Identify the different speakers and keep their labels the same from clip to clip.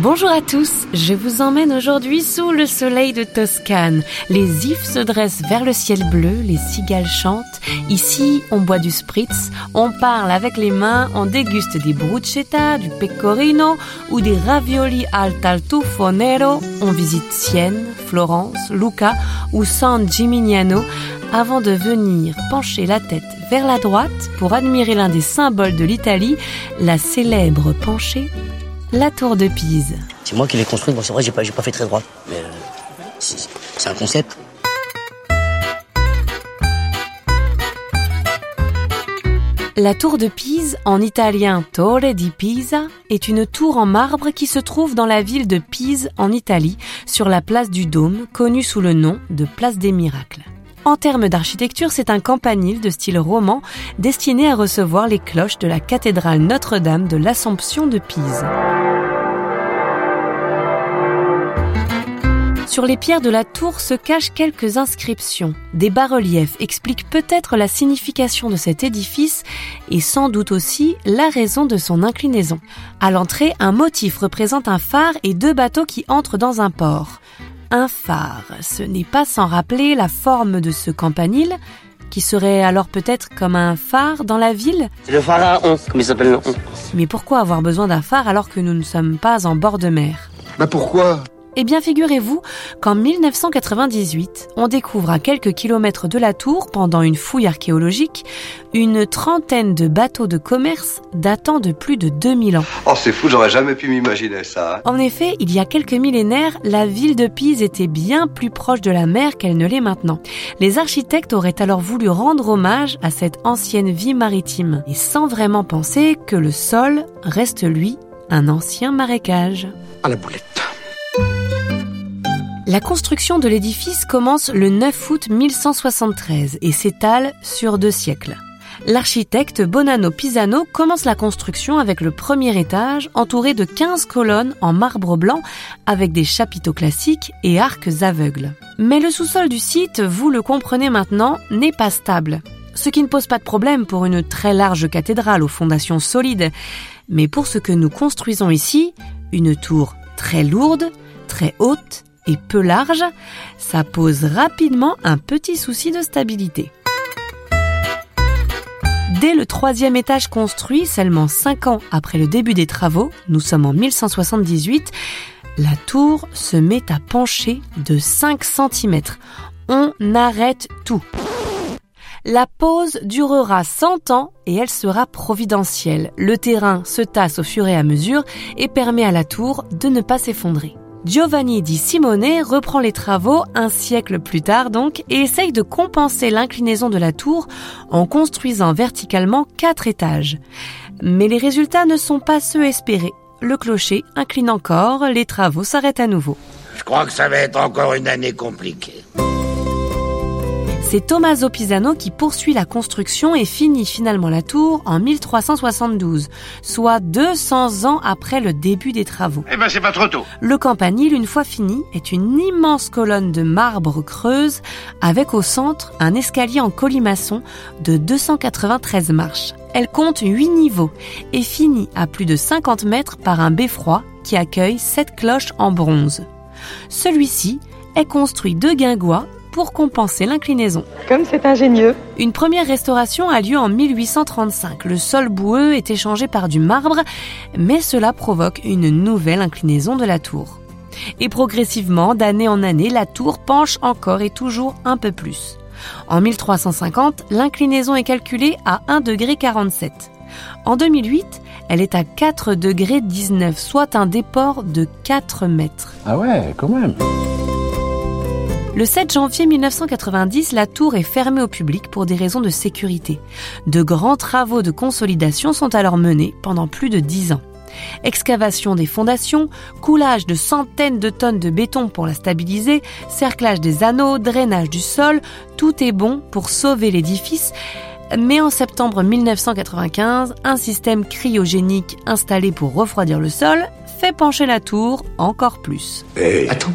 Speaker 1: Bonjour à tous, je vous emmène aujourd'hui sous le soleil de Toscane. Les ifs se dressent vers le ciel bleu, les cigales chantent. Ici, on boit du spritz, on parle avec les mains, on déguste des bruschetta, du pecorino ou des ravioli al tartufo nero. On visite Sienne, Florence, Lucca ou San Gimignano avant de venir pencher la tête vers la droite pour admirer l'un des symboles de l'Italie, la célèbre penchée la tour de Pise.
Speaker 2: C'est moi qui l'ai construite, bon c'est vrai j'ai pas, pas fait très droit, mais euh, c'est un concept.
Speaker 1: La tour de Pise, en italien Torre di Pisa, est une tour en marbre qui se trouve dans la ville de Pise en Italie, sur la place du Dôme, connue sous le nom de place des miracles. En termes d'architecture, c'est un campanile de style roman destiné à recevoir les cloches de la cathédrale Notre-Dame de l'Assomption de Pise. Sur les pierres de la tour se cachent quelques inscriptions. Des bas-reliefs expliquent peut-être la signification de cet édifice et sans doute aussi la raison de son inclinaison. À l'entrée, un motif représente un phare et deux bateaux qui entrent dans un port. Un phare, ce n'est pas sans rappeler la forme de ce campanile, qui serait alors peut-être comme un phare dans la ville.
Speaker 2: C'est le pharaon, comme il s'appelle.
Speaker 1: Mais pourquoi avoir besoin d'un phare alors que nous ne sommes pas en bord de mer?
Speaker 3: Bah pourquoi?
Speaker 1: Eh bien, figurez-vous qu'en 1998, on découvre à quelques kilomètres de la tour, pendant une fouille archéologique, une trentaine de bateaux de commerce datant de plus de 2000 ans.
Speaker 3: Oh c'est fou, j'aurais jamais pu m'imaginer ça. hein.
Speaker 1: En effet, il y a quelques millénaires, la ville de Pise était bien plus proche de la mer qu'elle ne l'est maintenant. Les architectes auraient alors voulu rendre hommage à cette ancienne vie maritime, et sans vraiment penser que le sol reste, lui, un ancien marécage.
Speaker 3: À la boulette.
Speaker 1: La construction de l'édifice commence le 9 août 1173 et s'étale sur deux siècles. L'architecte Bonanno Pisano commence la construction avec le premier étage entouré de 15 colonnes en marbre blanc avec des chapiteaux classiques et arcs aveugles. Mais le sous-sol du site, vous le comprenez maintenant, n'est pas stable. Ce qui ne pose pas de problème pour une très large cathédrale aux fondations solides. Mais pour ce que nous construisons ici, une tour très lourde, très haute et peu large, ça pose rapidement un petit souci de stabilité. Dès le troisième étage construit, seulement cinq ans après le début des travaux, nous sommes en 1178, la tour se met à pencher de 5 cm. On arrête tout. La pause durera 100 ans et elle sera providentielle. Le terrain se tasse au fur et à mesure et permet à la tour de ne pas s'effondrer. Giovanni di Simone reprend les travaux un siècle plus tard donc et essaye de compenser l'inclinaison de la tour en construisant verticalement quatre étages. Mais les résultats ne sont pas ceux espérés. Le clocher incline encore, les travaux s'arrêtent à nouveau.
Speaker 4: Je crois que ça va être encore une année compliquée.
Speaker 1: C'est Tommaso Pisano qui poursuit la construction et finit finalement la tour en 1372, soit 200 ans après le début des travaux.
Speaker 4: Eh ben, c'est pas trop tôt.
Speaker 1: Le campanile, une fois fini, est une immense colonne de marbre creuse avec au centre un escalier en colimaçon de 293 marches. Elle compte 8 niveaux et finit à plus de 50 mètres par un beffroi qui accueille 7 cloches en bronze. Celui-ci est construit de guingois pour compenser l'inclinaison.
Speaker 5: Comme c'est ingénieux.
Speaker 1: Une première restauration a lieu en 1835. Le sol boueux est échangé par du marbre, mais cela provoque une nouvelle inclinaison de la tour. Et progressivement, d'année en année, la tour penche encore et toujours un peu plus. En 1350, l'inclinaison est calculée à 1,47 degré. En 2008, elle est à 4 degrés 19, soit un déport de 4 mètres.
Speaker 6: Ah ouais, quand même.
Speaker 1: Le 7 janvier 1990, la tour est fermée au public pour des raisons de sécurité. De grands travaux de consolidation sont alors menés pendant plus de 10 ans. Excavation des fondations, coulage de centaines de tonnes de béton pour la stabiliser, cerclage des anneaux, drainage du sol, tout est bon pour sauver l'édifice. Mais en septembre 1995, un système cryogénique installé pour refroidir le sol fait pencher la tour encore plus.
Speaker 3: Hey.
Speaker 4: Attends,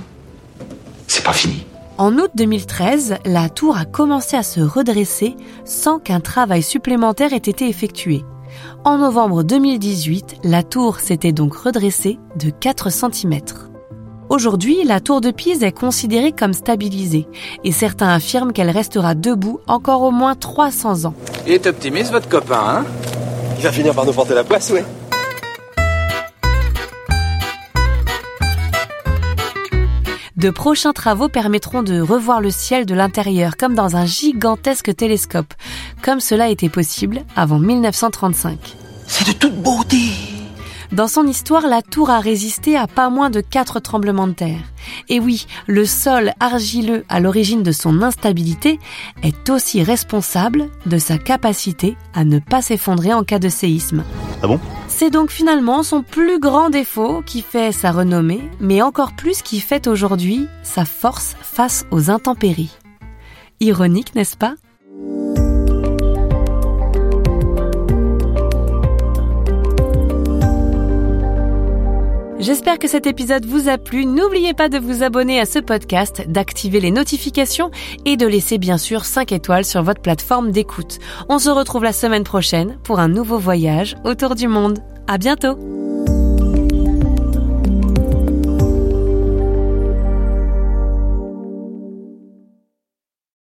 Speaker 4: c'est pas fini.
Speaker 1: En août 2013, la tour a commencé à se redresser sans qu'un travail supplémentaire ait été effectué. En novembre 2018, la tour s'était donc redressée de 4 cm. Aujourd'hui, la tour de Pise est considérée comme stabilisée et certains affirment qu'elle restera debout encore au moins 300 ans.
Speaker 5: Il est optimiste votre copain, hein?
Speaker 6: Il va finir par nous porter la poisse, ouais.
Speaker 1: De prochains travaux permettront de revoir le ciel de l'intérieur comme dans un gigantesque télescope, comme cela était possible avant 1935.
Speaker 4: C'est de toute beauté.
Speaker 1: Dans son histoire, la tour a résisté à pas moins de quatre tremblements de terre. Et oui, le sol argileux à l'origine de son instabilité est aussi responsable de sa capacité à ne pas s'effondrer en cas de séisme.
Speaker 6: Ah bon?
Speaker 1: C'est donc finalement son plus grand défaut qui fait sa renommée, mais encore plus qui fait aujourd'hui sa force face aux intempéries. Ironique, n'est-ce pas? J'espère que cet épisode vous a plu. N'oubliez pas de vous abonner à ce podcast, d'activer les notifications et de laisser bien sûr 5 étoiles sur votre plateforme d'écoute. On se retrouve la semaine prochaine pour un nouveau voyage autour du monde. À bientôt!